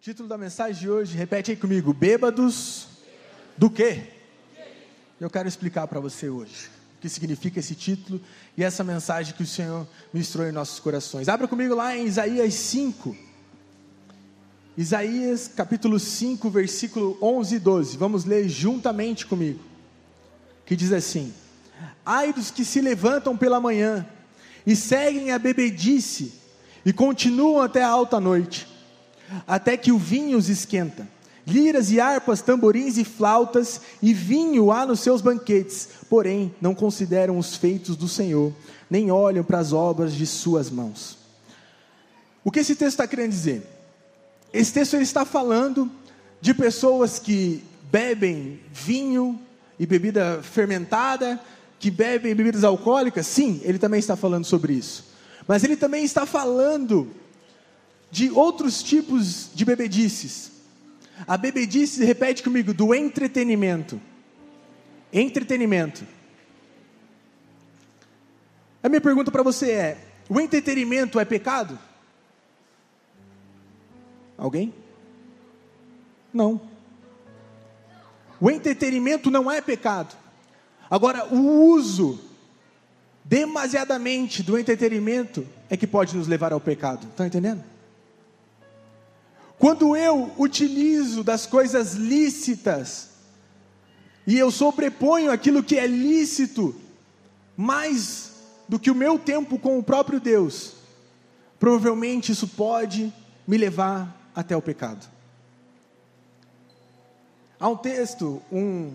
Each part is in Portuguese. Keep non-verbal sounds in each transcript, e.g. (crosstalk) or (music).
Título da mensagem de hoje, repete aí comigo: Bêbados do quê? Eu quero explicar para você hoje o que significa esse título e essa mensagem que o Senhor ministrou em nossos corações. Abra comigo lá em Isaías 5. Isaías capítulo 5, versículo 11 e 12. Vamos ler juntamente comigo. Que diz assim: Ai dos que se levantam pela manhã e seguem a bebedice e continuam até a alta noite até que o vinho os esquenta. Liras e harpas, tamborins e flautas, e vinho há nos seus banquetes, porém não consideram os feitos do Senhor, nem olham para as obras de suas mãos. O que esse texto está querendo dizer? Esse texto ele está falando de pessoas que bebem vinho e bebida fermentada, que bebem bebidas alcoólicas. Sim, ele também está falando sobre isso. Mas ele também está falando de outros tipos de bebedices. A bebedice, repete comigo, do entretenimento. Entretenimento. A minha pergunta para você é: o entretenimento é pecado? Alguém? Não. O entretenimento não é pecado. Agora, o uso demasiadamente do entretenimento é que pode nos levar ao pecado. Estão entendendo? Quando eu utilizo das coisas lícitas, e eu sobreponho aquilo que é lícito, mais do que o meu tempo com o próprio Deus, provavelmente isso pode me levar até o pecado. Há um texto, um,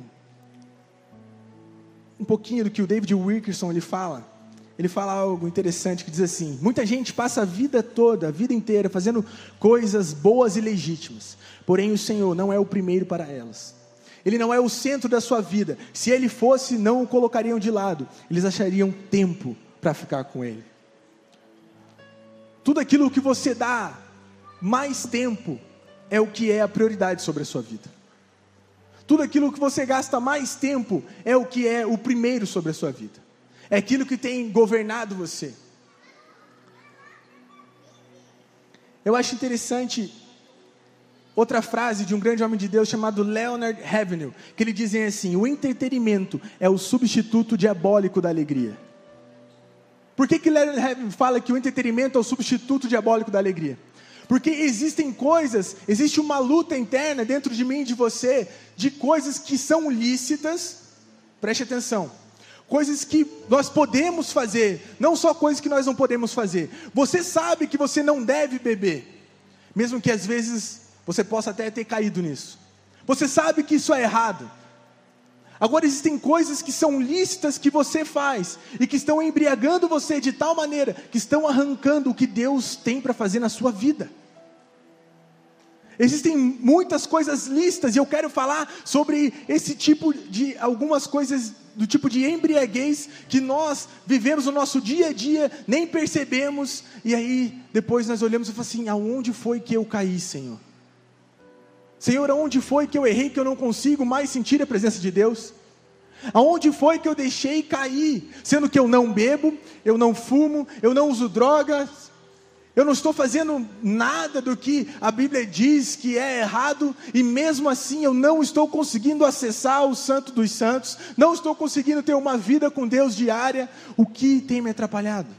um pouquinho do que o David Wilkerson ele fala, ele fala algo interessante que diz assim: muita gente passa a vida toda, a vida inteira, fazendo coisas boas e legítimas, porém o Senhor não é o primeiro para elas. Ele não é o centro da sua vida. Se ele fosse, não o colocariam de lado. Eles achariam tempo para ficar com ele. Tudo aquilo que você dá mais tempo é o que é a prioridade sobre a sua vida. Tudo aquilo que você gasta mais tempo é o que é o primeiro sobre a sua vida é aquilo que tem governado você. Eu acho interessante outra frase de um grande homem de Deus chamado Leonard Ravenel, que ele dizem assim: o entretenimento é o substituto diabólico da alegria. Por que, que Leonard Ravenel fala que o entretenimento é o substituto diabólico da alegria? Porque existem coisas, existe uma luta interna dentro de mim e de você, de coisas que são lícitas, preste atenção, coisas que nós podemos fazer, não só coisas que nós não podemos fazer. Você sabe que você não deve beber, mesmo que às vezes você possa até ter caído nisso. Você sabe que isso é errado. Agora existem coisas que são lícitas que você faz e que estão embriagando você de tal maneira que estão arrancando o que Deus tem para fazer na sua vida. Existem muitas coisas lícitas e eu quero falar sobre esse tipo de algumas coisas do tipo de embriaguez que nós vivemos no nosso dia a dia, nem percebemos, e aí depois nós olhamos e falamos assim: aonde foi que eu caí, Senhor? Senhor, aonde foi que eu errei que eu não consigo mais sentir a presença de Deus? Aonde foi que eu deixei cair, sendo que eu não bebo, eu não fumo, eu não uso drogas, eu não estou fazendo nada do que a Bíblia diz que é errado, e mesmo assim eu não estou conseguindo acessar o Santo dos Santos, não estou conseguindo ter uma vida com Deus diária. O que tem me atrapalhado?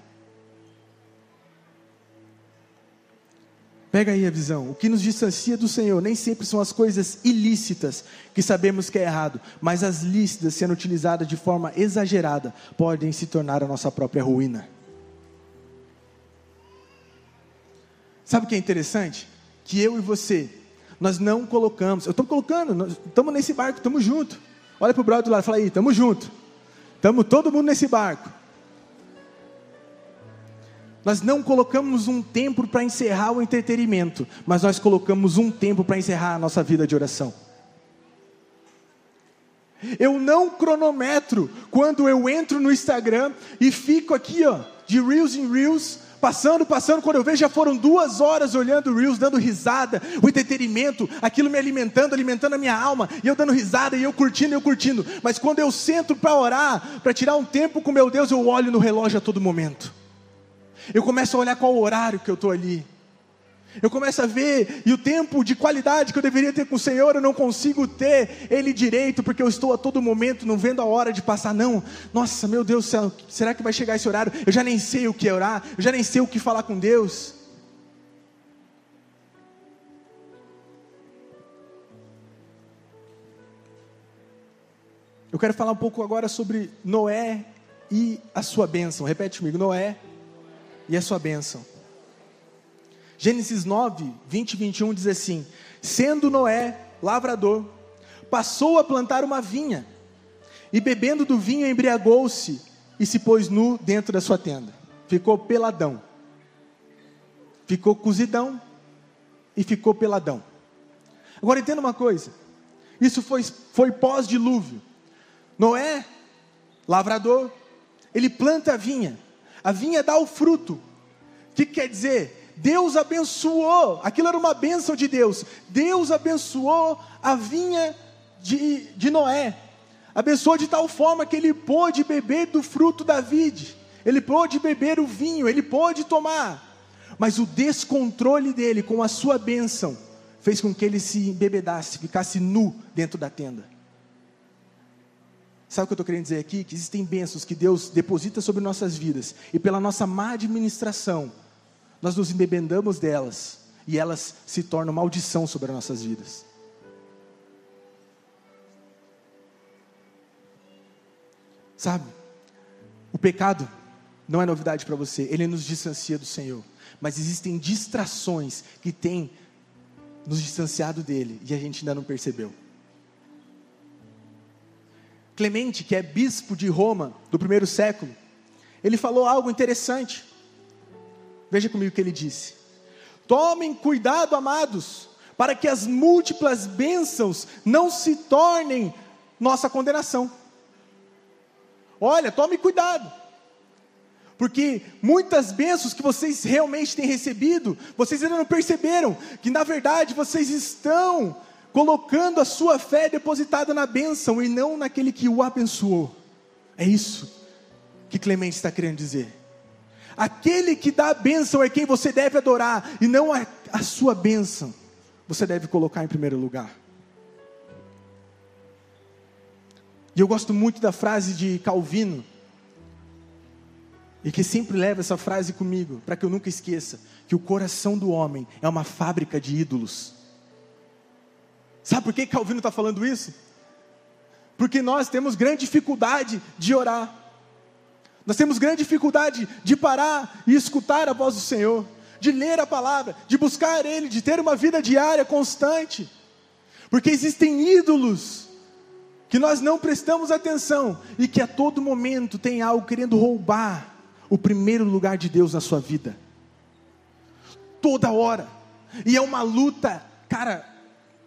Pega aí a visão. O que nos distancia do Senhor nem sempre são as coisas ilícitas que sabemos que é errado, mas as lícitas sendo utilizadas de forma exagerada podem se tornar a nossa própria ruína. Sabe o que é interessante? Que eu e você, nós não colocamos, eu estou colocando, estamos nesse barco, estamos juntos. Olha para o brother do lado e fala aí, estamos juntos. Estamos todo mundo nesse barco. Nós não colocamos um tempo para encerrar o entretenimento, mas nós colocamos um tempo para encerrar a nossa vida de oração. Eu não cronometro quando eu entro no Instagram e fico aqui, ó, de Reels em Reels, Passando, passando, quando eu vejo, já foram duas horas olhando Reels, dando risada, o entretenimento, aquilo me alimentando, alimentando a minha alma, e eu dando risada, e eu curtindo, eu curtindo. Mas quando eu sento para orar, para tirar um tempo com meu Deus, eu olho no relógio a todo momento. Eu começo a olhar qual o horário que eu estou ali. Eu começo a ver, e o tempo de qualidade que eu deveria ter com o Senhor, eu não consigo ter ele direito, porque eu estou a todo momento não vendo a hora de passar, não. Nossa, meu Deus do céu, será que vai chegar esse horário? Eu já nem sei o que é orar, eu já nem sei o que falar com Deus. Eu quero falar um pouco agora sobre Noé e a sua bênção. Repete comigo: Noé e a sua bênção. Gênesis 9, 20 e 21 diz assim: Sendo Noé lavrador, passou a plantar uma vinha, e bebendo do vinho embriagou-se e se pôs nu dentro da sua tenda. Ficou peladão. Ficou cozidão e ficou peladão. Agora entenda uma coisa: isso foi, foi pós-dilúvio. Noé, lavrador, ele planta a vinha, a vinha dá o fruto. O que quer dizer? Deus abençoou, aquilo era uma bênção de Deus. Deus abençoou a vinha de, de Noé, abençoou de tal forma que ele pôde beber do fruto da vide, ele pôde beber o vinho, ele pôde tomar, mas o descontrole dele com a sua bênção fez com que ele se embebedasse, ficasse nu dentro da tenda. Sabe o que eu estou querendo dizer aqui? Que existem bênçãos que Deus deposita sobre nossas vidas, e pela nossa má administração, nós nos embebedamos delas, e elas se tornam maldição sobre as nossas vidas. Sabe, o pecado não é novidade para você, ele nos distancia do Senhor, mas existem distrações que têm nos distanciado dele e a gente ainda não percebeu. Clemente, que é bispo de Roma do primeiro século, ele falou algo interessante. Veja comigo o que ele disse: Tomem cuidado, amados, para que as múltiplas bênçãos não se tornem nossa condenação. Olha, tome cuidado, porque muitas bênçãos que vocês realmente têm recebido, vocês ainda não perceberam que na verdade vocês estão colocando a sua fé depositada na bênção e não naquele que o abençoou. É isso que Clemente está querendo dizer. Aquele que dá a bênção é quem você deve adorar, e não a, a sua bênção. Você deve colocar em primeiro lugar. E eu gosto muito da frase de Calvino, e que sempre leva essa frase comigo, para que eu nunca esqueça: que o coração do homem é uma fábrica de ídolos. Sabe por que Calvino está falando isso? Porque nós temos grande dificuldade de orar. Nós temos grande dificuldade de parar e escutar a voz do Senhor, de ler a palavra, de buscar Ele, de ter uma vida diária constante. Porque existem ídolos que nós não prestamos atenção e que a todo momento tem algo querendo roubar o primeiro lugar de Deus na sua vida. Toda hora. E é uma luta, cara,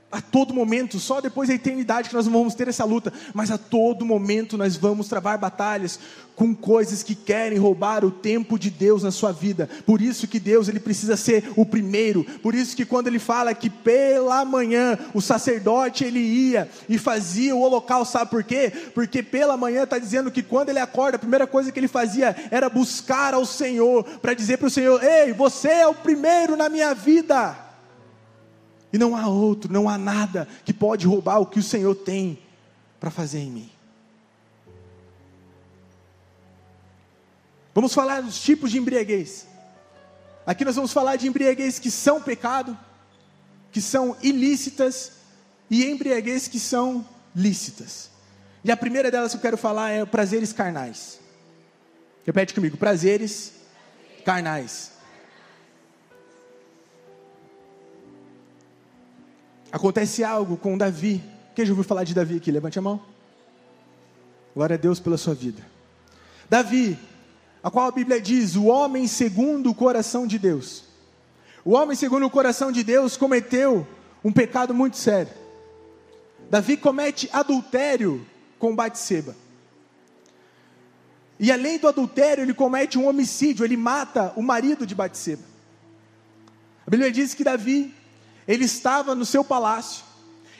a todo momento, só depois da eternidade que nós vamos ter essa luta, mas a todo momento nós vamos travar batalhas com coisas que querem roubar o tempo de Deus na sua vida. Por isso que Deus ele precisa ser o primeiro. Por isso que quando ele fala que pela manhã o sacerdote ele ia e fazia o holocausto, sabe por quê? Porque pela manhã está dizendo que quando ele acorda, a primeira coisa que ele fazia era buscar ao Senhor para dizer para o Senhor: Ei, você é o primeiro na minha vida. E não há outro, não há nada que pode roubar o que o Senhor tem para fazer em mim. Vamos falar dos tipos de embriaguez. Aqui nós vamos falar de embriaguez que são pecado, que são ilícitas, e embriaguez que são lícitas. E a primeira delas que eu quero falar é prazeres carnais. Repete comigo: prazeres carnais. Acontece algo com Davi. Quem já ouviu falar de Davi aqui? Levante a mão. Glória a Deus pela sua vida. Davi, a qual a Bíblia diz: o homem segundo o coração de Deus. O homem segundo o coração de Deus cometeu um pecado muito sério. Davi comete adultério com Batseba. E além do adultério, ele comete um homicídio, ele mata o marido de Batseba. A Bíblia diz que Davi ele estava no seu palácio,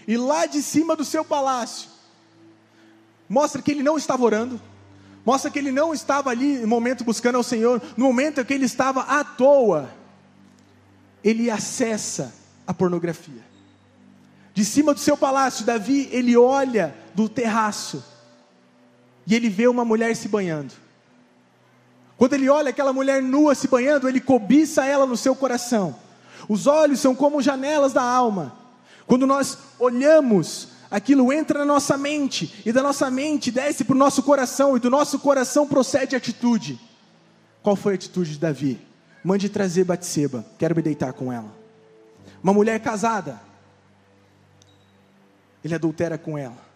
e lá de cima do seu palácio, mostra que ele não estava orando, mostra que ele não estava ali no momento buscando ao Senhor, no momento em que ele estava à toa. ele acessa a pornografia. De cima do seu palácio, Davi, ele olha do terraço e ele vê uma mulher se banhando. Quando ele olha aquela mulher nua se banhando, ele cobiça ela no seu coração. Os olhos são como janelas da alma. Quando nós olhamos, aquilo entra na nossa mente, e da nossa mente desce para o nosso coração, e do nosso coração procede atitude. Qual foi a atitude de Davi? Mande trazer Batseba, quero me deitar com ela. Uma mulher casada, ele adultera com ela.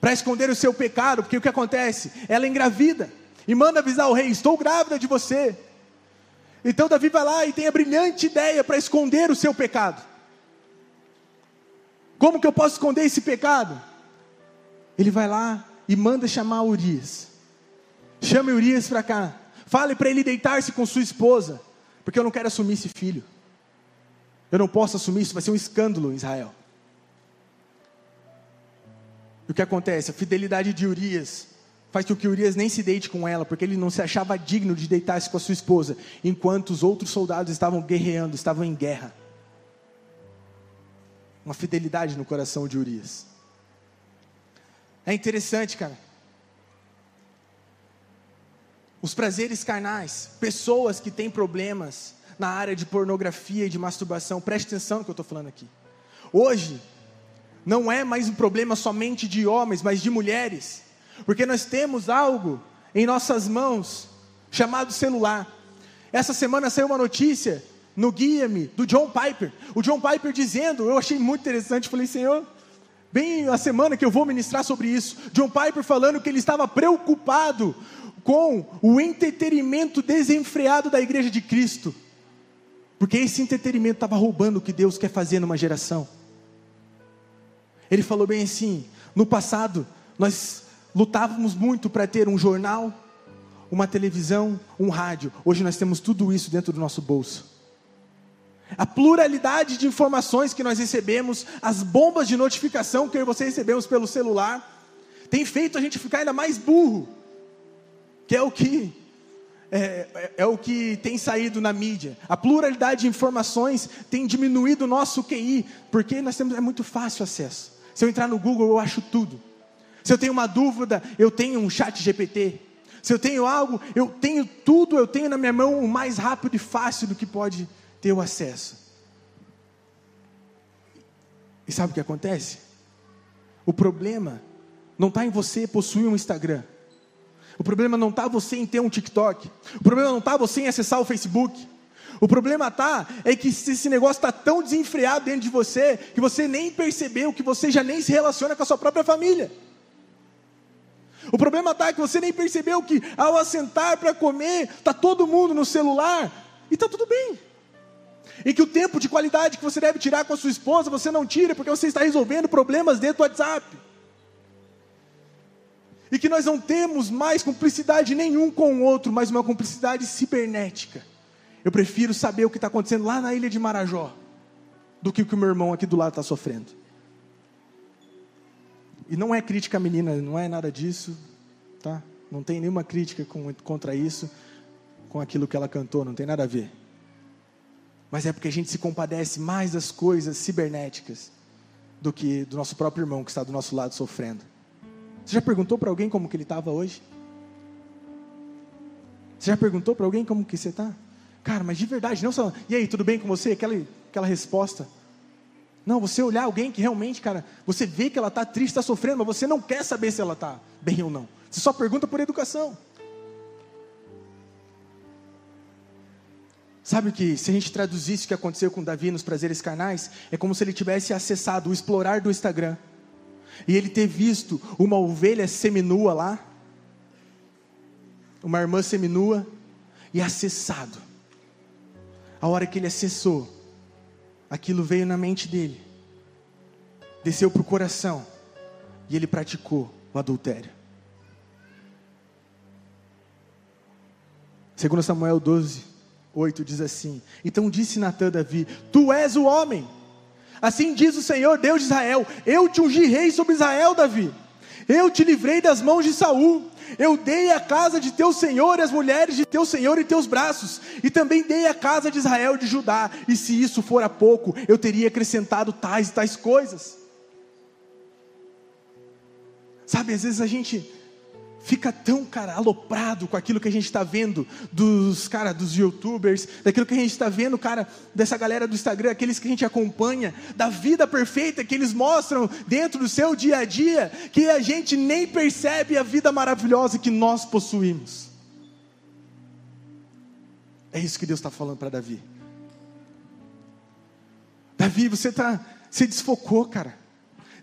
Para esconder o seu pecado, porque o que acontece? Ela engravida e manda avisar o rei: Estou grávida de você. Então Davi vai lá e tem a brilhante ideia para esconder o seu pecado. Como que eu posso esconder esse pecado? Ele vai lá e manda chamar Urias. Chame Urias para cá. Fale para ele deitar-se com sua esposa, porque eu não quero assumir esse filho. Eu não posso assumir isso, vai ser um escândalo em Israel. E o que acontece? A fidelidade de Urias faz com que Urias nem se deite com ela, porque ele não se achava digno de deitar-se com a sua esposa, enquanto os outros soldados estavam guerreando, estavam em guerra. Uma fidelidade no coração de Urias. É interessante, cara. Os prazeres carnais, pessoas que têm problemas na área de pornografia e de masturbação, preste atenção no que eu estou falando aqui. Hoje, não é mais um problema somente de homens, mas de mulheres, porque nós temos algo em nossas mãos chamado celular. Essa semana saiu uma notícia no Guia-me do John Piper. O John Piper dizendo, eu achei muito interessante, falei, Senhor, bem a semana que eu vou ministrar sobre isso. John Piper falando que ele estava preocupado com o entretenimento desenfreado da igreja de Cristo. Porque esse entretenimento estava roubando o que Deus quer fazer numa geração. Ele falou bem assim: no passado, nós lutávamos muito para ter um jornal, uma televisão, um rádio. Hoje nós temos tudo isso dentro do nosso bolso. A pluralidade de informações que nós recebemos, as bombas de notificação que você recebemos pelo celular, tem feito a gente ficar ainda mais burro, que é o que é, é, é, o que tem saído na mídia. A pluralidade de informações tem diminuído o nosso QI, porque nós temos é muito fácil acesso. Se eu entrar no Google, eu acho tudo. Se eu tenho uma dúvida, eu tenho um chat GPT. Se eu tenho algo, eu tenho tudo, eu tenho na minha mão o mais rápido e fácil do que pode ter o acesso. E sabe o que acontece? O problema não está em você possuir um Instagram. O problema não está você em ter um TikTok. O problema não está você em acessar o Facebook. O problema está é que esse negócio está tão desenfreado dentro de você que você nem percebeu que você já nem se relaciona com a sua própria família. O problema está que você nem percebeu que ao assentar para comer, está todo mundo no celular e está tudo bem. E que o tempo de qualidade que você deve tirar com a sua esposa, você não tira porque você está resolvendo problemas dentro do WhatsApp. E que nós não temos mais cumplicidade nenhum com o outro, mas uma cumplicidade cibernética. Eu prefiro saber o que está acontecendo lá na ilha de Marajó do que o que o meu irmão aqui do lado está sofrendo. E não é crítica menina, não é nada disso, tá? Não tem nenhuma crítica com, contra isso, com aquilo que ela cantou, não tem nada a ver. Mas é porque a gente se compadece mais das coisas cibernéticas do que do nosso próprio irmão que está do nosso lado sofrendo. Você já perguntou para alguém como que ele estava hoje? Você já perguntou para alguém como que você está? Cara, mas de verdade, não só. E aí, tudo bem com você? Aquela, aquela resposta. Não, você olhar alguém que realmente, cara, você vê que ela está triste, está sofrendo, mas você não quer saber se ela está bem ou não. Você só pergunta por educação. Sabe o que, se a gente traduzisse o que aconteceu com Davi nos prazeres carnais, é como se ele tivesse acessado o explorar do Instagram e ele ter visto uma ovelha seminua lá, uma irmã seminua, e acessado. A hora que ele acessou, aquilo veio na mente dele, desceu para o coração, e ele praticou o adultério. 2 Samuel 12, 8 diz assim: Então disse Natan a Davi: Tu és o homem. Assim diz o Senhor, Deus de Israel: Eu te ungi rei sobre Israel, Davi. Eu te livrei das mãos de Saul. Eu dei a casa de teu senhor e as mulheres de teu senhor em teus braços, e também dei a casa de Israel de Judá. E se isso fora pouco, eu teria acrescentado tais e tais coisas. Sabe, às vezes a gente fica tão, cara, aloprado com aquilo que a gente está vendo dos, cara, dos youtubers, daquilo que a gente está vendo, cara, dessa galera do Instagram, aqueles que a gente acompanha, da vida perfeita que eles mostram dentro do seu dia a dia, que a gente nem percebe a vida maravilhosa que nós possuímos. É isso que Deus está falando para Davi. Davi, você está, você desfocou, cara.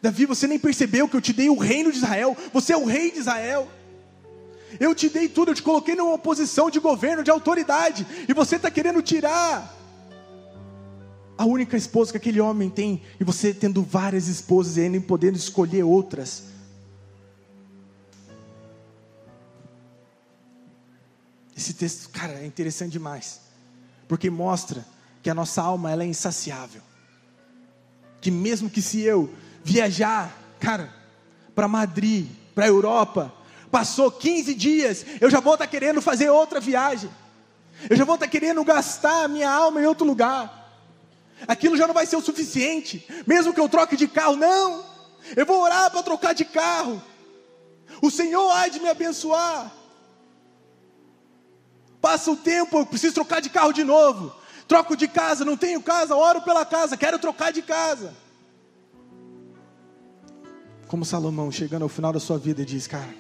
Davi, você nem percebeu que eu te dei o reino de Israel. Você é o rei de Israel. Eu te dei tudo, eu te coloquei numa posição de governo, de autoridade, e você está querendo tirar a única esposa que aquele homem tem, e você tendo várias esposas e ainda podendo escolher outras. Esse texto, cara, é interessante demais, porque mostra que a nossa alma ela é insaciável. Que mesmo que se eu viajar, cara, para Madrid, para a Europa, Passou 15 dias, eu já vou estar querendo fazer outra viagem. Eu já vou estar querendo gastar a minha alma em outro lugar. Aquilo já não vai ser o suficiente, mesmo que eu troque de carro, não. Eu vou orar para trocar de carro. O Senhor há de me abençoar. Passa o tempo, eu preciso trocar de carro de novo. Troco de casa, não tenho casa, oro pela casa, quero trocar de casa. Como Salomão, chegando ao final da sua vida, diz: Cara,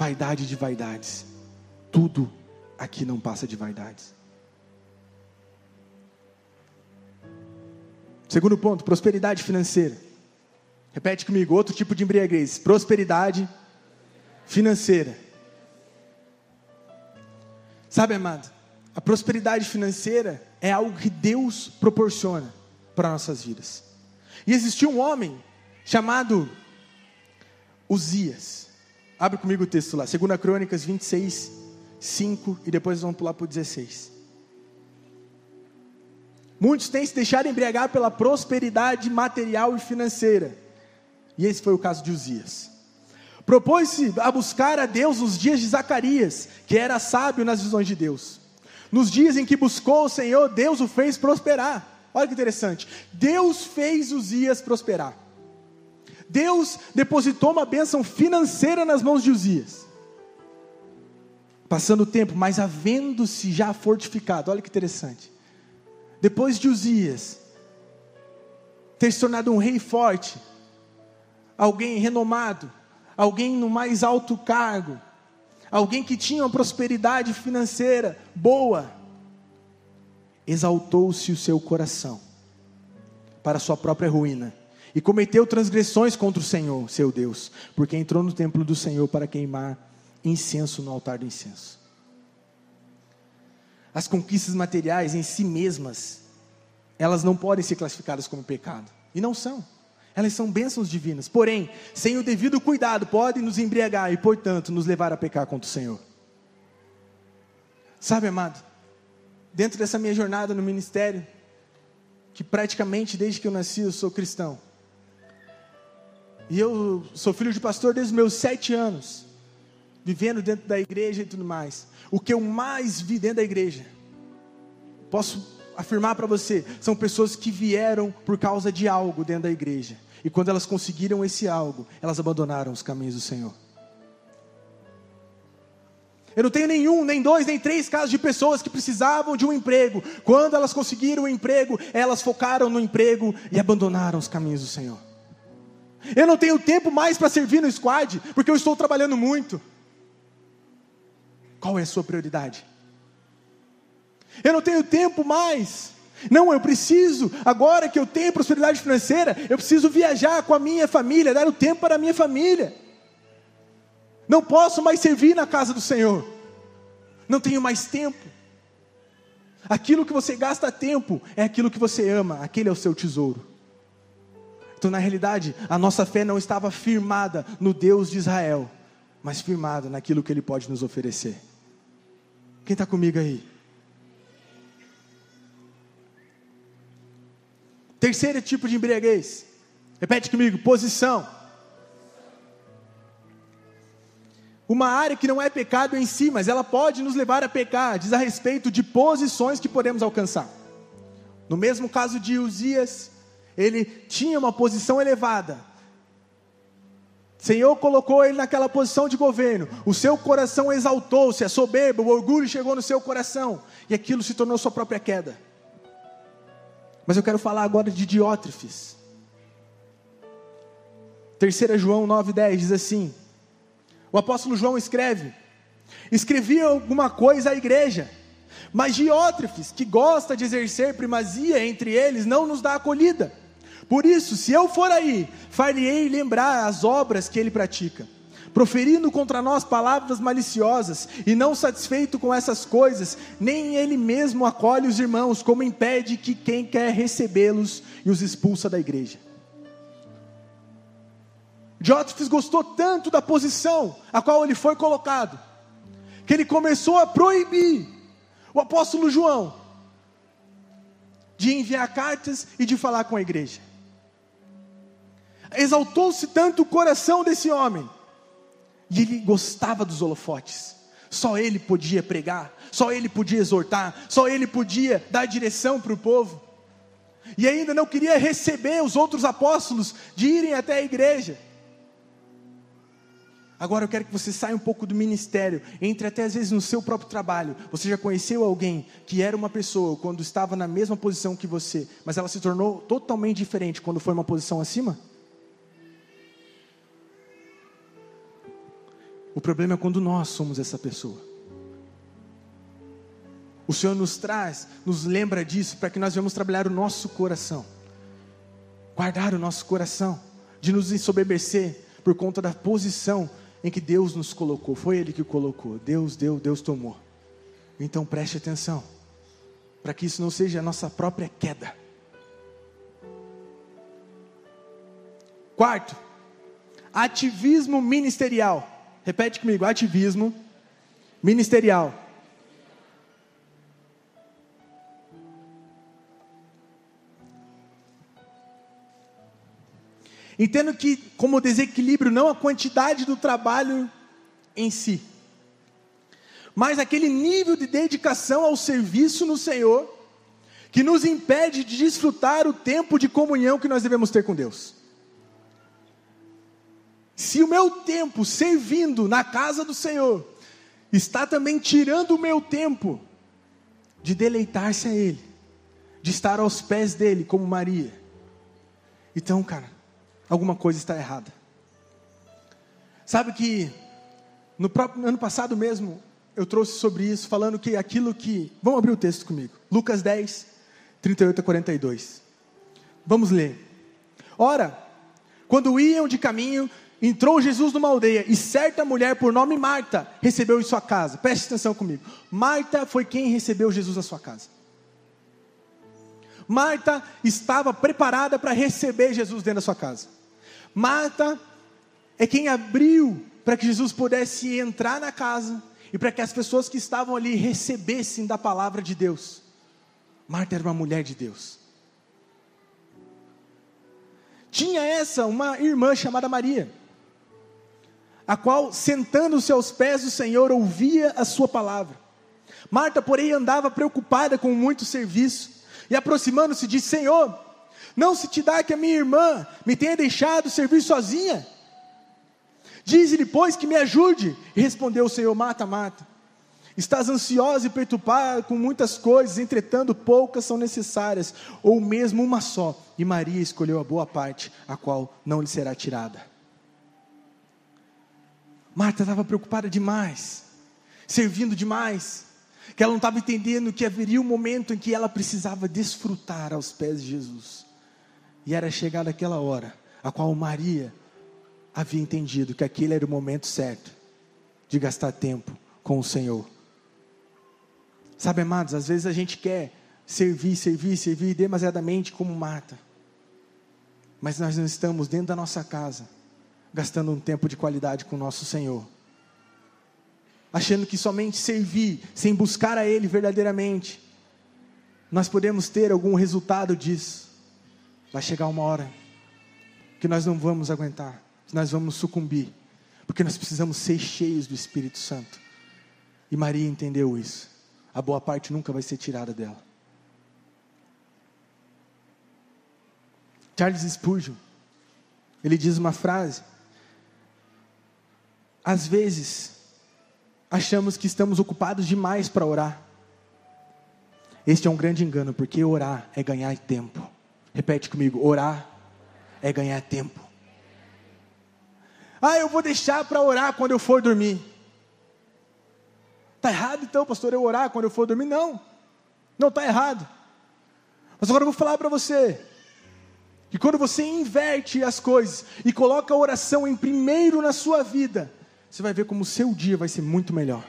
vaidade de vaidades. Tudo aqui não passa de vaidades. Segundo ponto, prosperidade financeira. Repete comigo, outro tipo de embriaguez: prosperidade financeira. Sabe, amado, a prosperidade financeira é algo que Deus proporciona para nossas vidas. E existiu um homem chamado Uzias. Abre comigo o texto lá, 2 Crônicas 26, 5 e depois vamos pular para o 16. Muitos têm se deixado embriagar pela prosperidade material e financeira. E esse foi o caso de Uzias. Propôs-se a buscar a Deus nos dias de Zacarias, que era sábio nas visões de Deus. Nos dias em que buscou o Senhor, Deus o fez prosperar. Olha que interessante. Deus fez Uzias prosperar. Deus depositou uma bênção financeira nas mãos de Uzias. Passando o tempo, mas havendo-se já fortificado, olha que interessante. Depois de Uzias ter se tornado um rei forte, alguém renomado, alguém no mais alto cargo, alguém que tinha uma prosperidade financeira boa, exaltou-se o seu coração para sua própria ruína e cometeu transgressões contra o Senhor, seu Deus, porque entrou no templo do Senhor para queimar incenso no altar do incenso. As conquistas materiais em si mesmas, elas não podem ser classificadas como pecado, e não são. Elas são bênçãos divinas, porém, sem o devido cuidado, podem nos embriagar e, portanto, nos levar a pecar contra o Senhor. Sabe, amado, dentro dessa minha jornada no ministério, que praticamente desde que eu nasci eu sou cristão, e eu sou filho de pastor desde meus sete anos, vivendo dentro da igreja e tudo mais. O que eu mais vi dentro da igreja, posso afirmar para você, são pessoas que vieram por causa de algo dentro da igreja. E quando elas conseguiram esse algo, elas abandonaram os caminhos do Senhor. Eu não tenho nenhum, nem dois, nem três casos de pessoas que precisavam de um emprego. Quando elas conseguiram o um emprego, elas focaram no emprego e abandonaram os caminhos do Senhor. Eu não tenho tempo mais para servir no squad, porque eu estou trabalhando muito. Qual é a sua prioridade? Eu não tenho tempo mais. Não, eu preciso, agora que eu tenho prosperidade financeira, eu preciso viajar com a minha família, dar o tempo para a minha família. Não posso mais servir na casa do Senhor. Não tenho mais tempo. Aquilo que você gasta tempo é aquilo que você ama, aquele é o seu tesouro. Então, na realidade, a nossa fé não estava firmada no Deus de Israel, mas firmada naquilo que Ele pode nos oferecer. Quem está comigo aí? Terceiro tipo de embriaguez. Repete comigo: posição. uma área que não é pecado em si, mas ela pode nos levar a pecar, diz a respeito de posições que podemos alcançar. No mesmo caso de Uzias, ele tinha uma posição elevada. Senhor colocou ele naquela posição de governo. O seu coração exaltou-se, a soberba, o orgulho chegou no seu coração, e aquilo se tornou sua própria queda. Mas eu quero falar agora de Diótrefes. 3 João 9,10 diz assim: o apóstolo João escreve: escrevia alguma coisa à igreja, mas Diótrefes, que gosta de exercer primazia entre eles, não nos dá acolhida. Por isso, se eu for aí, far-lhe-ei lembrar as obras que ele pratica, proferindo contra nós palavras maliciosas, e não satisfeito com essas coisas, nem ele mesmo acolhe os irmãos, como impede que quem quer recebê-los e os expulsa da igreja. Diótrefes gostou tanto da posição a qual ele foi colocado, que ele começou a proibir o apóstolo João de enviar cartas e de falar com a igreja. Exaltou-se tanto o coração desse homem, e ele gostava dos holofotes. Só ele podia pregar, só ele podia exortar, só ele podia dar direção para o povo. E ainda não queria receber os outros apóstolos de irem até a igreja. Agora eu quero que você saia um pouco do ministério, entre até às vezes no seu próprio trabalho. Você já conheceu alguém que era uma pessoa quando estava na mesma posição que você, mas ela se tornou totalmente diferente quando foi uma posição acima? O problema é quando nós somos essa pessoa. O Senhor nos traz, nos lembra disso, para que nós venhamos trabalhar o nosso coração, guardar o nosso coração, de nos ensoberbecer por conta da posição em que Deus nos colocou, foi Ele que colocou, Deus deu, Deus tomou. Então preste atenção, para que isso não seja a nossa própria queda. Quarto, ativismo ministerial. Repete comigo: ativismo ministerial. Entendo que, como desequilíbrio, não a quantidade do trabalho em si, mas aquele nível de dedicação ao serviço no Senhor, que nos impede de desfrutar o tempo de comunhão que nós devemos ter com Deus. Se o meu tempo servindo na casa do Senhor está também tirando o meu tempo de deleitar-se a Ele, de estar aos pés dele, como Maria. Então, cara, alguma coisa está errada. Sabe que no próprio ano passado mesmo eu trouxe sobre isso, falando que aquilo que. Vamos abrir o texto comigo. Lucas 10, 38 a 42. Vamos ler. Ora, quando iam de caminho, entrou Jesus numa aldeia e certa mulher por nome Marta recebeu em sua casa. Preste atenção comigo. Marta foi quem recebeu Jesus na sua casa. Marta estava preparada para receber Jesus dentro da sua casa. Marta é quem abriu para que Jesus pudesse entrar na casa e para que as pessoas que estavam ali recebessem da palavra de Deus. Marta era uma mulher de Deus. Tinha essa uma irmã chamada Maria, a qual, sentando-se aos pés do Senhor, ouvia a sua palavra. Marta, porém, andava preocupada com muito serviço e, aproximando-se, disse: Senhor, não se te dá que a minha irmã me tenha deixado servir sozinha? Diz-lhe, pois, que me ajude. E respondeu o Senhor: Mata, mata. Estás ansiosa e perturbada com muitas coisas, entretanto poucas são necessárias, ou mesmo uma só. E Maria escolheu a boa parte, a qual não lhe será tirada. Marta estava preocupada demais, servindo demais, que ela não estava entendendo que haveria um momento em que ela precisava desfrutar aos pés de Jesus. E era chegada aquela hora, a qual Maria havia entendido que aquele era o momento certo de gastar tempo com o Senhor. Sabe, amados, às vezes a gente quer servir, servir, servir demasiadamente como mata. Mas nós não estamos dentro da nossa casa, gastando um tempo de qualidade com o nosso Senhor. Achando que somente servir, sem buscar a Ele verdadeiramente, nós podemos ter algum resultado disso. Vai chegar uma hora que nós não vamos aguentar, que nós vamos sucumbir, Porque nós precisamos ser cheios do Espírito Santo. E Maria entendeu isso. A boa parte nunca vai ser tirada dela. Charles Spurgeon, ele diz uma frase: Às vezes, achamos que estamos ocupados demais para orar. Este é um grande engano, porque orar é ganhar tempo. Repete comigo: orar é ganhar tempo. Ah, eu vou deixar para orar quando eu for dormir. Está errado então, pastor, eu orar quando eu for dormir? Não, não está errado. Mas agora eu vou falar para você: que quando você inverte as coisas e coloca a oração em primeiro na sua vida, você vai ver como o seu dia vai ser muito melhor.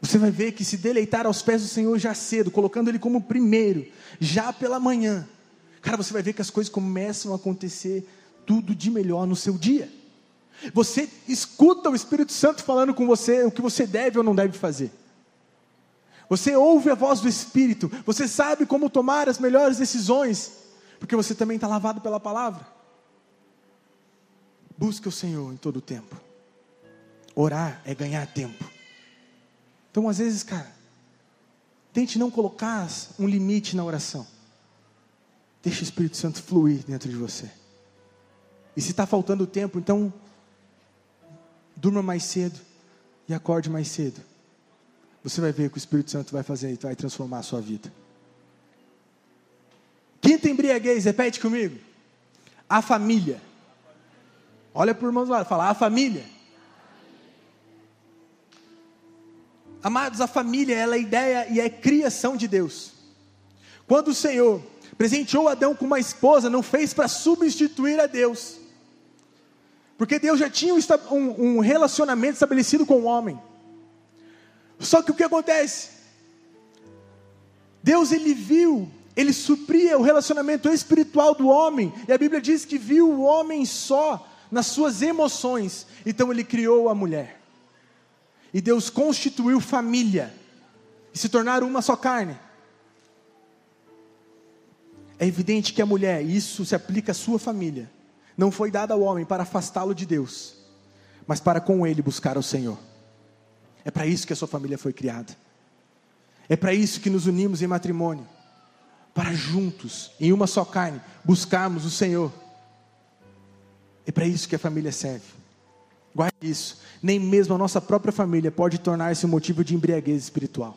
Você vai ver que se deleitar aos pés do Senhor já cedo, colocando Ele como primeiro, já pela manhã, cara, você vai ver que as coisas começam a acontecer tudo de melhor no seu dia. Você escuta o Espírito Santo falando com você o que você deve ou não deve fazer. Você ouve a voz do Espírito, você sabe como tomar as melhores decisões, porque você também está lavado pela palavra. Busque o Senhor em todo o tempo. Orar é ganhar tempo. Então, às vezes, cara, tente não colocar um limite na oração. Deixe o Espírito Santo fluir dentro de você. E se está faltando tempo, então durma mais cedo e acorde mais cedo. Você vai ver o que o Espírito Santo vai fazer e vai transformar a sua vida. Quinta embriaguez, repete comigo. A família. Olha para o irmão do lado, fala, a família. Amados, a família ela é ideia e é criação de Deus. Quando o Senhor presenteou Adão com uma esposa, não fez para substituir a Deus, porque Deus já tinha um, um relacionamento estabelecido com o homem. Só que o que acontece? Deus ele viu ele supria o relacionamento espiritual do homem, e a Bíblia diz que viu o homem só nas suas emoções, então ele criou a mulher. E Deus constituiu família, e se tornaram uma só carne. É evidente que a mulher, e isso se aplica à sua família, não foi dada ao homem para afastá-lo de Deus, mas para com ele buscar o Senhor. É para isso que a sua família foi criada. É para isso que nos unimos em matrimônio para juntos, em uma só carne, buscarmos o Senhor. É para isso que a família serve. Guarde isso. Nem mesmo a nossa própria família pode tornar-se um motivo de embriaguez espiritual.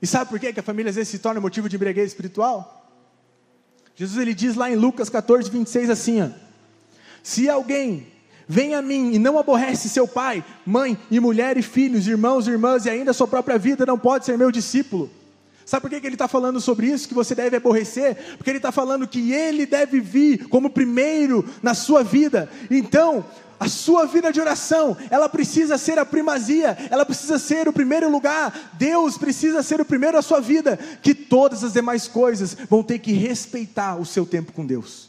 E sabe por que a família às vezes se torna motivo de embriaguez espiritual? Jesus ele diz lá em Lucas 14, 26 assim: ó, Se alguém vem a mim e não aborrece seu pai, mãe e mulher e filhos, irmãos e irmãs e ainda sua própria vida, não pode ser meu discípulo. Sabe por que, que ele está falando sobre isso? Que você deve aborrecer? Porque ele está falando que ele deve vir como primeiro na sua vida. Então, a sua vida de oração, ela precisa ser a primazia, ela precisa ser o primeiro lugar. Deus precisa ser o primeiro na sua vida, que todas as demais coisas vão ter que respeitar o seu tempo com Deus.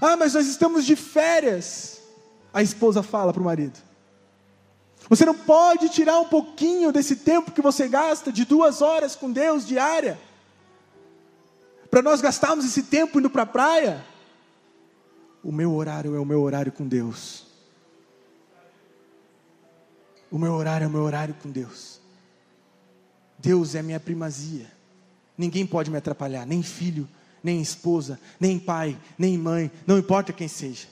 Ah, mas nós estamos de férias. A esposa fala para o marido. Você não pode tirar um pouquinho desse tempo que você gasta de duas horas com Deus diária, para nós gastarmos esse tempo indo para a praia. O meu horário é o meu horário com Deus. O meu horário é o meu horário com Deus. Deus é minha primazia. Ninguém pode me atrapalhar, nem filho, nem esposa, nem pai, nem mãe, não importa quem seja.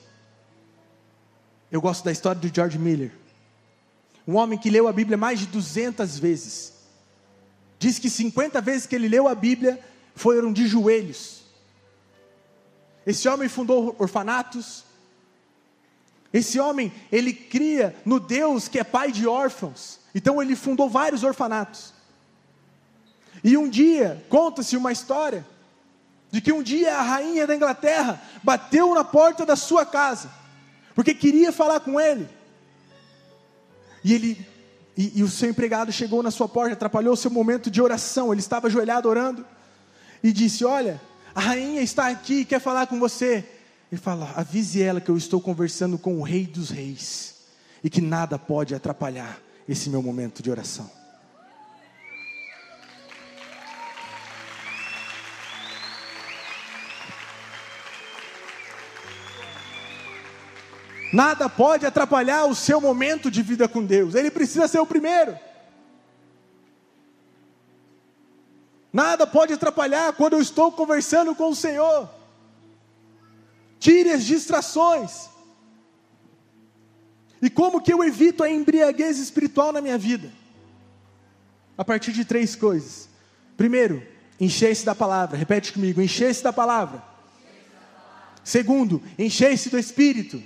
Eu gosto da história do George Miller. Um homem que leu a Bíblia mais de 200 vezes. Diz que 50 vezes que ele leu a Bíblia foram de joelhos. Esse homem fundou orfanatos. Esse homem, ele cria no Deus que é pai de órfãos. Então ele fundou vários orfanatos. E um dia, conta-se uma história de que um dia a rainha da Inglaterra bateu na porta da sua casa, porque queria falar com ele. E ele e, e, o seu empregado chegou na sua porta, atrapalhou o seu momento de oração. Ele estava ajoelhado orando e disse: Olha, a rainha está aqui, quer falar com você. Ele fala: Avise ela que eu estou conversando com o Rei dos Reis e que nada pode atrapalhar esse meu momento de oração. Nada pode atrapalhar o seu momento de vida com Deus. Ele precisa ser o primeiro. Nada pode atrapalhar quando eu estou conversando com o Senhor. Tire as distrações. E como que eu evito a embriaguez espiritual na minha vida? A partir de três coisas. Primeiro, encher-se da palavra. Repete comigo: encher-se da palavra. Segundo, encher-se do Espírito.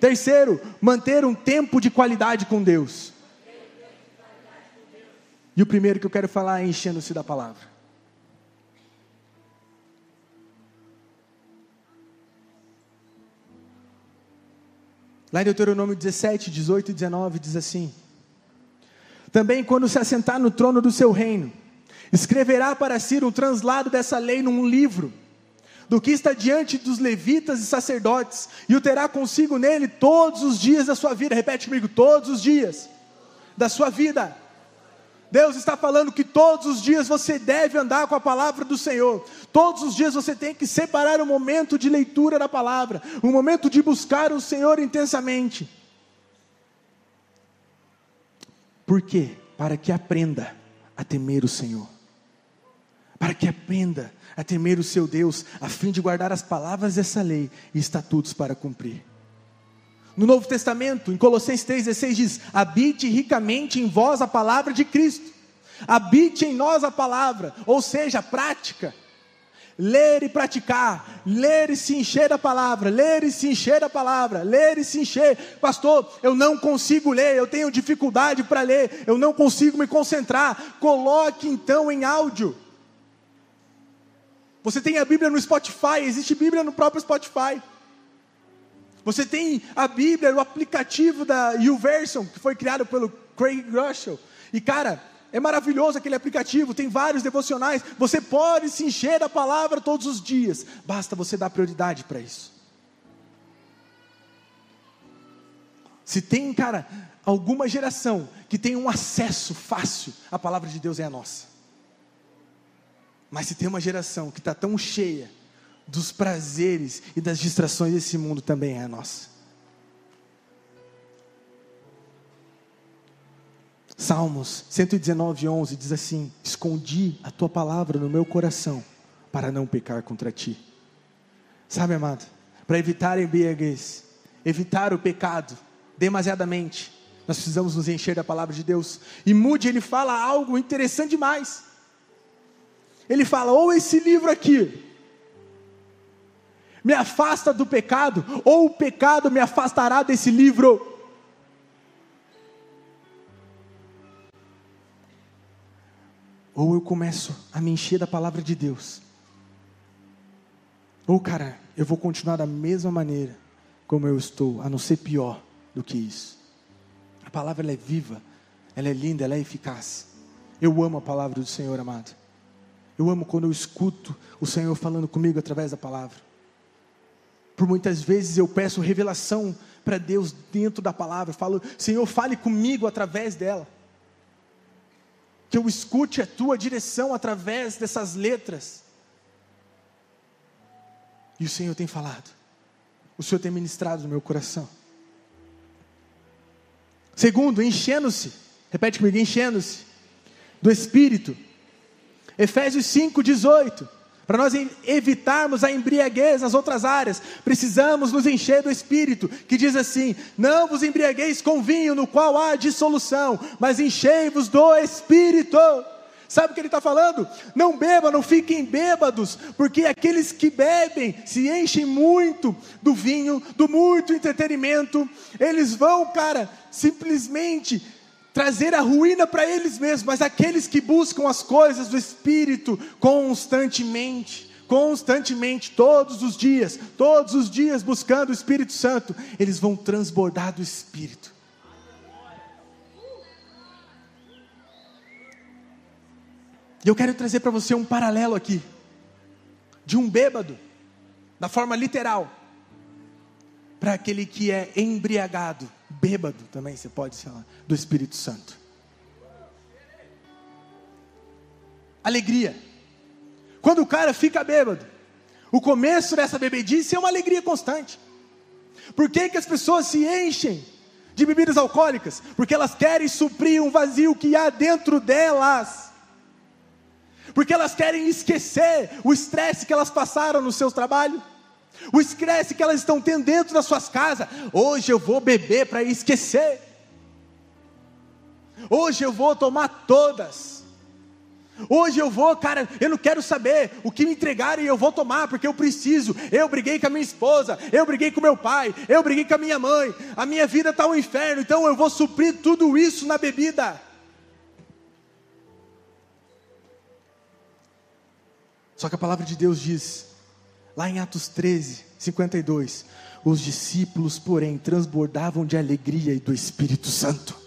Terceiro, manter um tempo de qualidade com Deus. E o primeiro que eu quero falar é enchendo-se da palavra. Lá em Deuteronômio 17, 18 e 19 diz assim: Também quando se assentar no trono do seu reino, escreverá para si um translado dessa lei num livro do que está diante dos levitas e sacerdotes, e o terá consigo nele todos os dias da sua vida. Repete comigo: todos os dias da sua vida. Deus está falando que todos os dias você deve andar com a palavra do Senhor. Todos os dias você tem que separar um momento de leitura da palavra, um momento de buscar o Senhor intensamente. Por quê? Para que aprenda a temer o Senhor. Para que aprenda a temer o seu Deus, a fim de guardar as palavras dessa lei e estatutos para cumprir. No Novo Testamento, em Colossenses 3,16 diz: habite ricamente em vós a palavra de Cristo, habite em nós a palavra, ou seja, prática. Ler e praticar, ler e se encher da palavra, ler e se encher da palavra, ler e se encher. Pastor, eu não consigo ler, eu tenho dificuldade para ler, eu não consigo me concentrar. Coloque então em áudio. Você tem a Bíblia no Spotify, existe Bíblia no próprio Spotify. Você tem a Bíblia, o aplicativo da YouVersion, que foi criado pelo Craig Russell. E cara, é maravilhoso aquele aplicativo, tem vários devocionais. Você pode se encher da palavra todos os dias. Basta você dar prioridade para isso. Se tem, cara, alguma geração que tem um acesso fácil, a palavra de Deus é a nossa. Mas se tem uma geração que está tão cheia dos prazeres e das distrações desse mundo, também é a nossa. Salmos 119, 11 diz assim: Escondi a tua palavra no meu coração para não pecar contra ti. Sabe, amado, para evitar a embriaguez, evitar o pecado demasiadamente, nós precisamos nos encher da palavra de Deus. E Mude ele fala algo interessante demais ele fala: ou esse livro aqui me afasta do pecado, ou o pecado me afastará desse livro. Ou eu começo a me encher da palavra de Deus, ou cara, eu vou continuar da mesma maneira como eu estou, a não ser pior do que isso. A palavra é viva, ela é linda, ela é eficaz. Eu amo a palavra do Senhor, amado. Eu amo quando eu escuto o Senhor falando comigo através da palavra. Por muitas vezes eu peço revelação para Deus dentro da palavra. Eu falo, Senhor, fale comigo através dela. Que eu escute a tua direção através dessas letras. E o Senhor tem falado. O Senhor tem ministrado no meu coração. Segundo, enchendo-se. Repete comigo, enchendo-se do Espírito. Efésios 5, 18. Para nós evitarmos a embriaguez nas outras áreas, precisamos nos encher do Espírito, que diz assim: Não vos embriagueis com vinho, no qual há dissolução, mas enchei-vos do Espírito. Sabe o que ele está falando? Não bebam, não fiquem bêbados, porque aqueles que bebem se enchem muito do vinho, do muito entretenimento, eles vão, cara, simplesmente trazer a ruína para eles mesmos, mas aqueles que buscam as coisas do Espírito constantemente, constantemente, todos os dias, todos os dias buscando o Espírito Santo, eles vão transbordar do Espírito. E eu quero trazer para você um paralelo aqui, de um bêbado, da forma literal, para aquele que é embriagado bêbado também, você pode falar, do Espírito Santo. Alegria. Quando o cara fica bêbado, o começo dessa bebedice é uma alegria constante. Por que, que as pessoas se enchem de bebidas alcoólicas? Porque elas querem suprir um vazio que há dentro delas. Porque elas querem esquecer o estresse que elas passaram no seu trabalho, o estresse que elas estão tendo dentro das suas casas. Hoje eu vou beber para esquecer. Hoje eu vou tomar todas. Hoje eu vou, cara, eu não quero saber o que me entregarem, eu vou tomar, porque eu preciso. Eu briguei com a minha esposa, eu briguei com meu pai, eu briguei com a minha mãe. A minha vida está um inferno, então eu vou suprir tudo isso na bebida. Só que a palavra de Deus diz, lá em Atos 13, 52, os discípulos, porém, transbordavam de alegria e do Espírito Santo.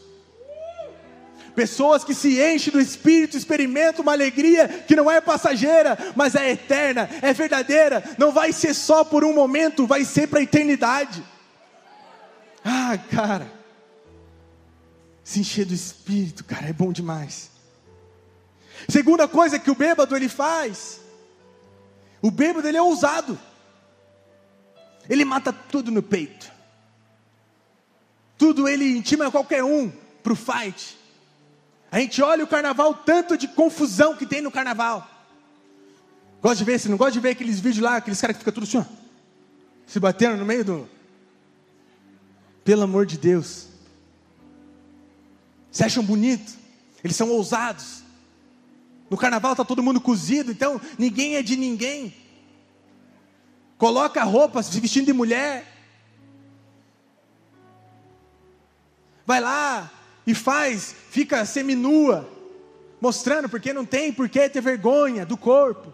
Pessoas que se enchem do Espírito experimentam uma alegria que não é passageira, mas é eterna, é verdadeira. Não vai ser só por um momento, vai ser para a eternidade. Ah, cara, se encher do Espírito, cara, é bom demais. Segunda coisa que o bêbado ele faz, o bêbado ele é ousado. Ele mata tudo no peito. Tudo ele intima qualquer um para o fight. A gente olha o carnaval, tanto de confusão que tem no carnaval. Gosta de ver, você não gosta de ver aqueles vídeos lá, aqueles caras que ficam tudo assim, ó, se batendo no meio do. Pelo amor de Deus. Se acham bonito, eles são ousados. No carnaval está todo mundo cozido, então ninguém é de ninguém. Coloca roupa se vestindo de mulher. Vai lá e faz, fica seminua, mostrando porque não tem por que ter vergonha do corpo.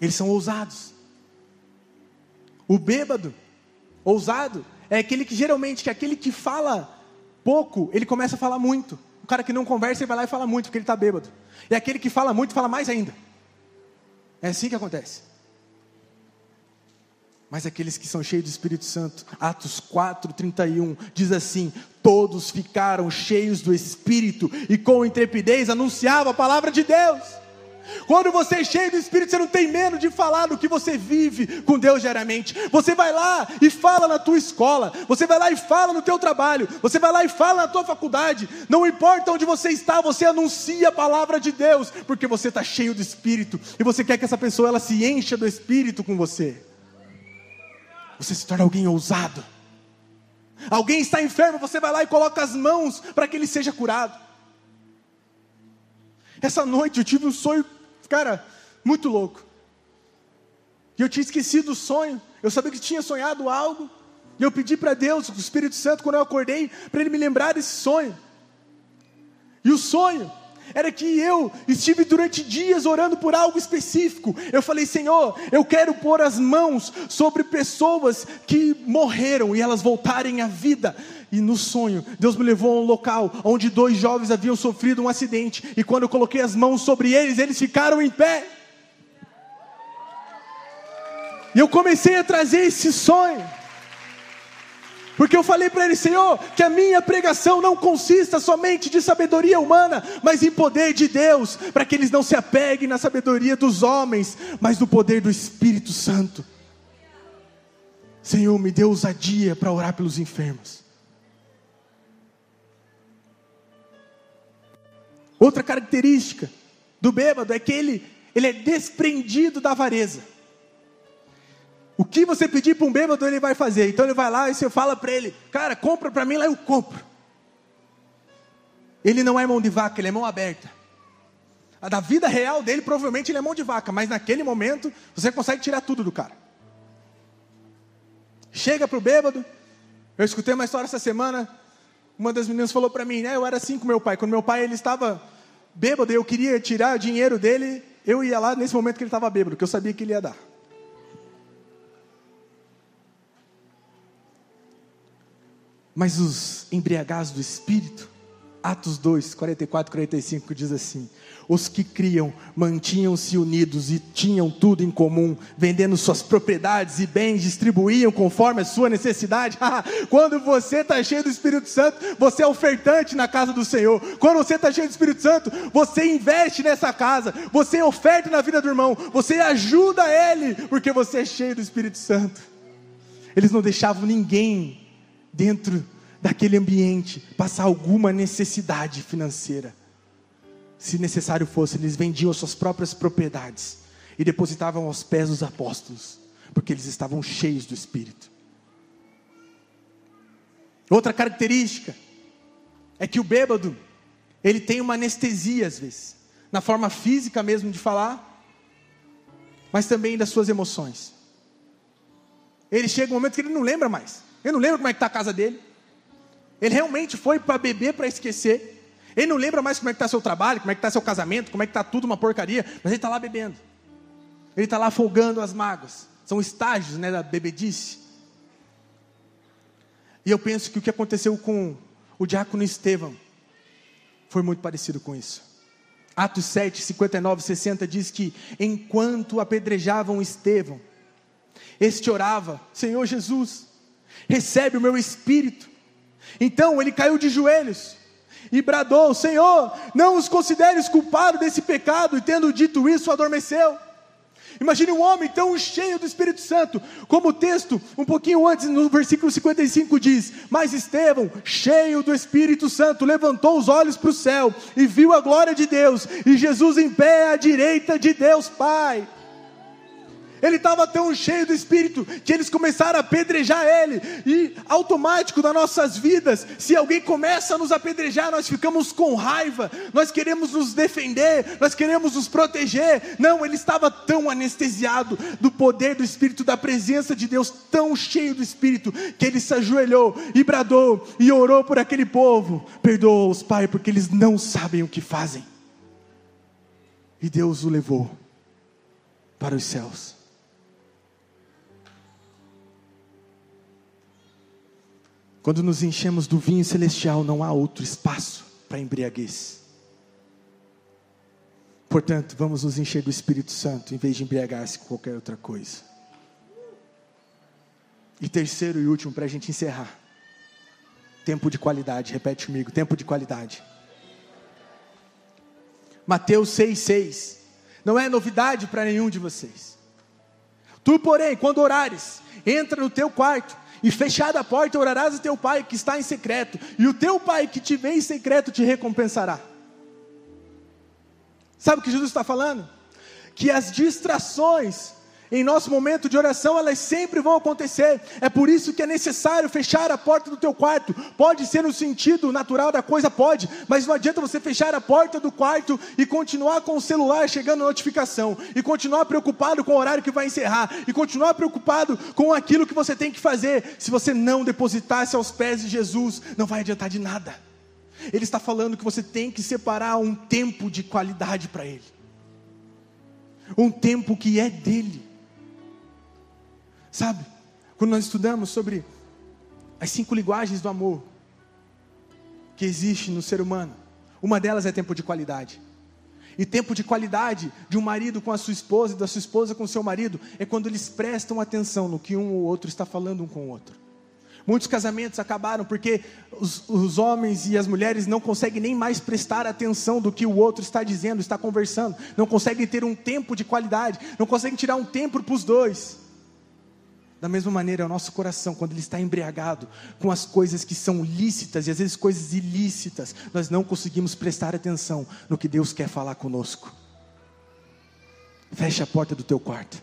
Eles são ousados. O bêbado, ousado, é aquele que geralmente, que é aquele que fala pouco, ele começa a falar muito cara que não conversa, ele vai lá e fala muito, porque ele está bêbado. E aquele que fala muito, fala mais ainda. É assim que acontece. Mas aqueles que são cheios do Espírito Santo, Atos 4, 31, diz assim: Todos ficaram cheios do Espírito e com intrepidez anunciavam a palavra de Deus. Quando você é cheio do Espírito, você não tem medo de falar do que você vive com Deus diariamente. Você vai lá e fala na tua escola, você vai lá e fala no teu trabalho, você vai lá e fala na tua faculdade. Não importa onde você está, você anuncia a palavra de Deus, porque você está cheio do Espírito e você quer que essa pessoa ela se encha do Espírito com você. Você se torna alguém ousado. Alguém está enfermo, você vai lá e coloca as mãos para que ele seja curado. Essa noite eu tive um sonho Cara, muito louco. E eu tinha esquecido o sonho. Eu sabia que tinha sonhado algo. E eu pedi para Deus, o Espírito Santo, quando eu acordei, para Ele me lembrar desse sonho. E o sonho era que eu estive durante dias orando por algo específico. Eu falei, Senhor, eu quero pôr as mãos sobre pessoas que morreram e elas voltarem à vida. E no sonho, Deus me levou a um local onde dois jovens haviam sofrido um acidente. E quando eu coloquei as mãos sobre eles, eles ficaram em pé. E eu comecei a trazer esse sonho. Porque eu falei para ele, Senhor, que a minha pregação não consista somente de sabedoria humana, mas em poder de Deus, para que eles não se apeguem na sabedoria dos homens, mas no poder do Espírito Santo. Senhor, me dê ousadia para orar pelos enfermos. Outra característica do bêbado é que ele, ele é desprendido da avareza. O que você pedir para um bêbado, ele vai fazer. Então ele vai lá e você fala para ele, cara, compra para mim lá, eu compro. Ele não é mão de vaca, ele é mão aberta. A da vida real dele, provavelmente ele é mão de vaca, mas naquele momento você consegue tirar tudo do cara. Chega para o bêbado. Eu escutei uma história essa semana uma das meninas falou para mim, né? Eu era assim com meu pai. Quando meu pai ele estava bêbado, eu queria tirar dinheiro dele, eu ia lá nesse momento que ele estava bêbado, que eu sabia que ele ia dar. Mas os embriagados do espírito, Atos 2, 44 45 diz assim: Os que criam mantinham-se unidos e tinham tudo em comum, vendendo suas propriedades e bens, distribuíam conforme a sua necessidade. (laughs) Quando você está cheio do Espírito Santo, você é ofertante na casa do Senhor. Quando você está cheio do Espírito Santo, você investe nessa casa, você oferta na vida do irmão, você ajuda ele, porque você é cheio do Espírito Santo. eles não deixavam ninguém dentro daquele ambiente passar alguma necessidade financeira. Se necessário fosse, eles vendiam as suas próprias propriedades e depositavam aos pés dos apóstolos, porque eles estavam cheios do Espírito. Outra característica é que o bêbado, ele tem uma anestesia às vezes, na forma física mesmo de falar, mas também das suas emoções. Ele chega um momento que ele não lembra mais. Ele não lembra como é que está a casa dele. Ele realmente foi para beber para esquecer. Ele não lembra mais como é que está seu trabalho, como é que está seu casamento, como é que está tudo uma porcaria, mas ele está lá bebendo. Ele está lá folgando as mágoas. São estágios né, da bebedice. E eu penso que o que aconteceu com o diácono Estevão foi muito parecido com isso. Atos 7, 59, 60 diz que enquanto apedrejavam Estevão, este orava: Senhor Jesus, recebe o meu espírito. Então ele caiu de joelhos e bradou: Senhor, não os consideres culpados desse pecado, e tendo dito isso, adormeceu. Imagine um homem tão cheio do Espírito Santo, como o texto, um pouquinho antes, no versículo 55 diz: Mas Estevão, cheio do Espírito Santo, levantou os olhos para o céu e viu a glória de Deus, e Jesus em pé à direita de Deus Pai. Ele estava tão cheio do Espírito que eles começaram a apedrejar ele. E automático nas nossas vidas, se alguém começa a nos apedrejar, nós ficamos com raiva, nós queremos nos defender, nós queremos nos proteger. Não, ele estava tão anestesiado do poder do Espírito, da presença de Deus, tão cheio do Espírito, que ele se ajoelhou e bradou e orou por aquele povo. Perdoa-os, Pai, porque eles não sabem o que fazem. E Deus o levou para os céus. Quando nos enchemos do vinho celestial, não há outro espaço para embriaguez. Portanto, vamos nos encher do Espírito Santo em vez de embriagar-se com qualquer outra coisa. E terceiro e último, para a gente encerrar: tempo de qualidade. Repete comigo: tempo de qualidade. Mateus 6,6. Não é novidade para nenhum de vocês. Tu, porém, quando orares, entra no teu quarto e fechada a porta, orarás a teu pai que está em secreto, e o teu pai que te vê em secreto te recompensará. Sabe o que Jesus está falando? Que as distrações em nosso momento de oração, elas sempre vão acontecer. É por isso que é necessário fechar a porta do teu quarto. Pode ser no sentido natural da coisa, pode, mas não adianta você fechar a porta do quarto e continuar com o celular chegando notificação, e continuar preocupado com o horário que vai encerrar, e continuar preocupado com aquilo que você tem que fazer. Se você não depositasse aos pés de Jesus, não vai adiantar de nada. Ele está falando que você tem que separar um tempo de qualidade para Ele, um tempo que é dele. Sabe, quando nós estudamos sobre as cinco linguagens do amor que existe no ser humano, uma delas é tempo de qualidade. E tempo de qualidade de um marido com a sua esposa e da sua esposa com o seu marido é quando eles prestam atenção no que um ou outro está falando um com o outro. Muitos casamentos acabaram porque os, os, homens e as mulheres não conseguem nem mais prestar atenção do que o outro está dizendo, está conversando, não conseguem ter um tempo de qualidade, não conseguem tirar um tempo para os dois. Da mesma maneira, é o nosso coração, quando ele está embriagado com as coisas que são lícitas e às vezes coisas ilícitas, nós não conseguimos prestar atenção no que Deus quer falar conosco. Fecha a porta do teu quarto,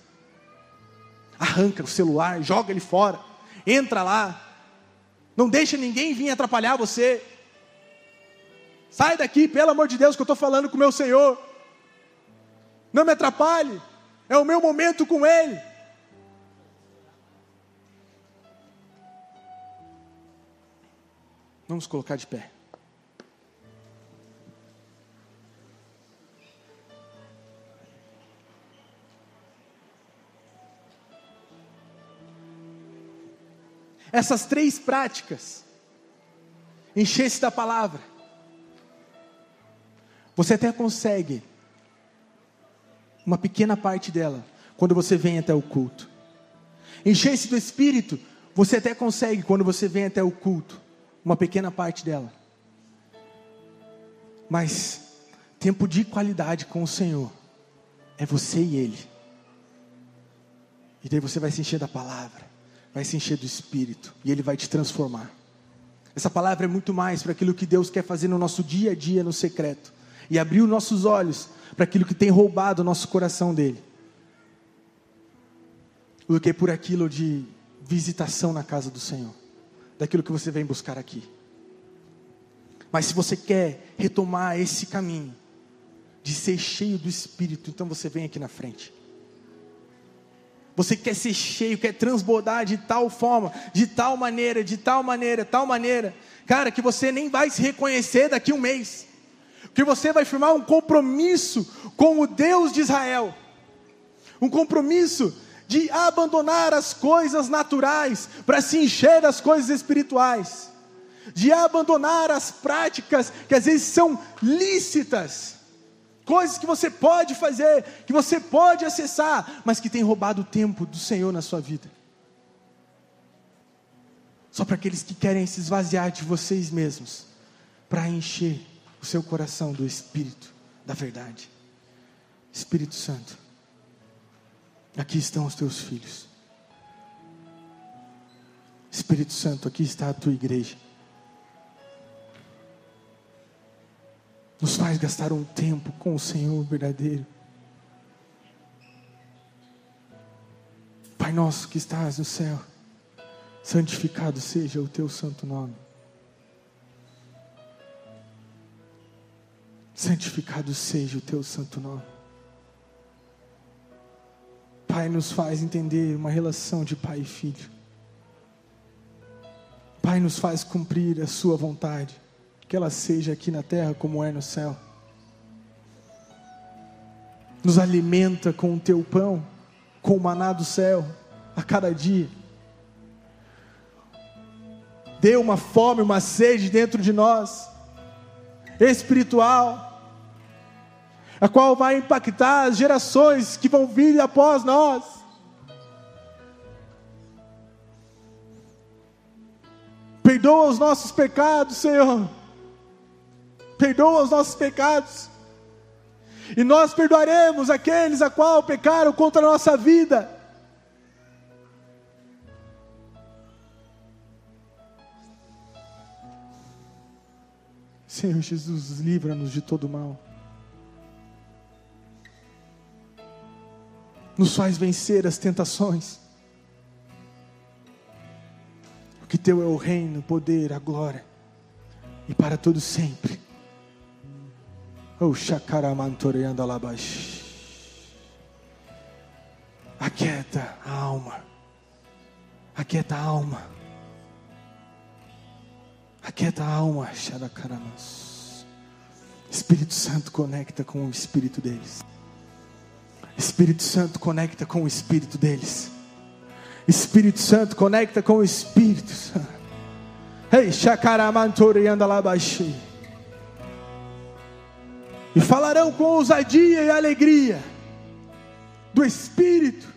arranca o celular, joga ele fora, entra lá, não deixa ninguém vir atrapalhar você. Sai daqui, pelo amor de Deus, que eu estou falando com o meu Senhor. Não me atrapalhe, é o meu momento com Ele. Vamos colocar de pé. Essas três práticas, encher-se da palavra, você até consegue uma pequena parte dela quando você vem até o culto. Encher-se do Espírito, você até consegue quando você vem até o culto uma pequena parte dela. Mas tempo de qualidade com o Senhor é você e Ele. E daí você vai se encher da palavra, vai se encher do Espírito e Ele vai te transformar. Essa palavra é muito mais para aquilo que Deus quer fazer no nosso dia a dia, no secreto, e abrir os nossos olhos para aquilo que tem roubado o nosso coração dele, do que por aquilo de visitação na casa do Senhor, daquilo que você vem buscar aqui. Mas se você quer retomar esse caminho de ser cheio do Espírito, então você vem aqui na frente. Você quer ser cheio, quer transbordar de tal forma, de tal maneira, de tal maneira, tal maneira, cara, que você nem vai se reconhecer daqui a um mês, que você vai firmar um compromisso com o Deus de Israel, um compromisso de abandonar as coisas naturais para se encher das coisas espirituais, de abandonar as práticas que às vezes são lícitas coisas que você pode fazer, que você pode acessar, mas que tem roubado o tempo do Senhor na sua vida. Só para aqueles que querem se esvaziar de vocês mesmos, para encher o seu coração do Espírito, da verdade. Espírito Santo, aqui estão os teus filhos. Espírito Santo, aqui está a tua igreja. nos faz gastar um tempo com o Senhor verdadeiro. Pai nosso que estás no céu, santificado seja o teu santo nome. Santificado seja o teu santo nome. Pai, nos faz entender uma relação de pai e filho. Pai, nos faz cumprir a Sua vontade que ela seja aqui na terra como é no céu. Nos alimenta com o teu pão, com o maná do céu, a cada dia. Dê uma fome, uma sede dentro de nós, espiritual, a qual vai impactar as gerações que vão vir após nós. Perdoa os nossos pecados, Senhor perdoa os nossos pecados. E nós perdoaremos aqueles a qual pecaram contra a nossa vida. Senhor Jesus, livra-nos de todo mal. Nos faz vencer as tentações. Porque teu é o reino, o poder, a glória. E para todo sempre. Oh. Aquieta a alma. Aquieta a alma. Aquieta a alma, Sharakaramas. Espírito Santo conecta com o espírito deles. Espírito Santo conecta com o espírito deles. Espírito Santo conecta com o Espírito Santo. Ei, Shakaramantoreanda Labashi e falarão com ousadia e alegria do Espírito